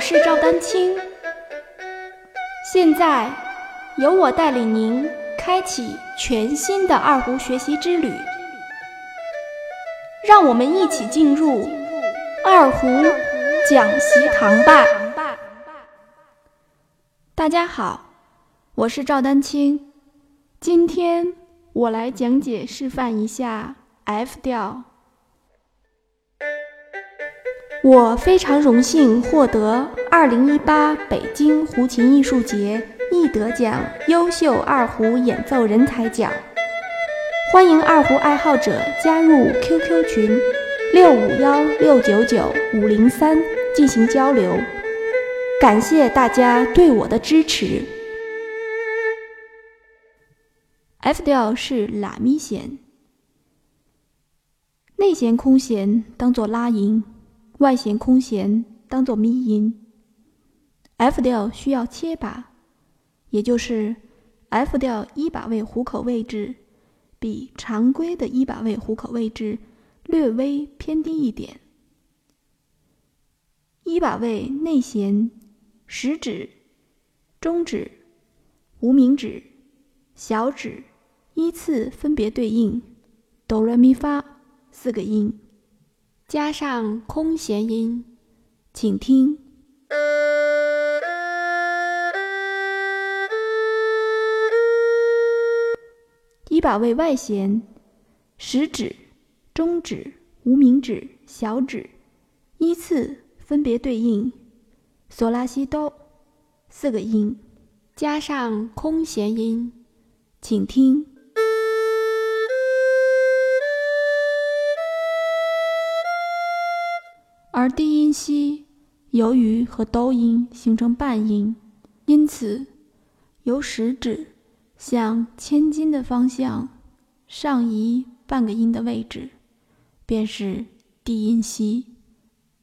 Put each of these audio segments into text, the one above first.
我是赵丹青，现在由我带领您开启全新的二胡学习之旅，让我们一起进入二胡讲习堂吧。大家好，我是赵丹青，今天我来讲解示范一下 F 调。我非常荣幸获得2018北京胡琴艺术节一得奖优秀二胡演奏人才奖。欢迎二胡爱好者加入 QQ 群六五幺六九九五零三进行交流。感谢大家对我的支持。F 调是拉咪弦，内弦空弦当做拉音。外弦空弦当做咪音，F 调需要切把，也就是 F 调一把位虎口位置比常规的一把位虎口位置略微偏低一点。一把位内弦食指、中指、无名指、小指依次分别对应哆来咪发四个音。加上空弦音，请听。一把位外弦，食指、中指、无名指、小指依次分别对应。嗦拉西哆。四个音，加上空弦音，请听。而低音西由于和哆音形成半音，因此由食指向千金的方向上移半个音的位置，便是低音西。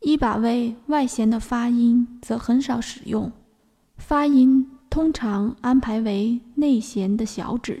一把位外弦的发音则很少使用，发音通常安排为内弦的小指。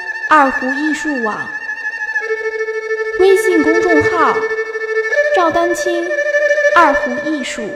二胡艺术网微信公众号：赵丹青二胡艺术。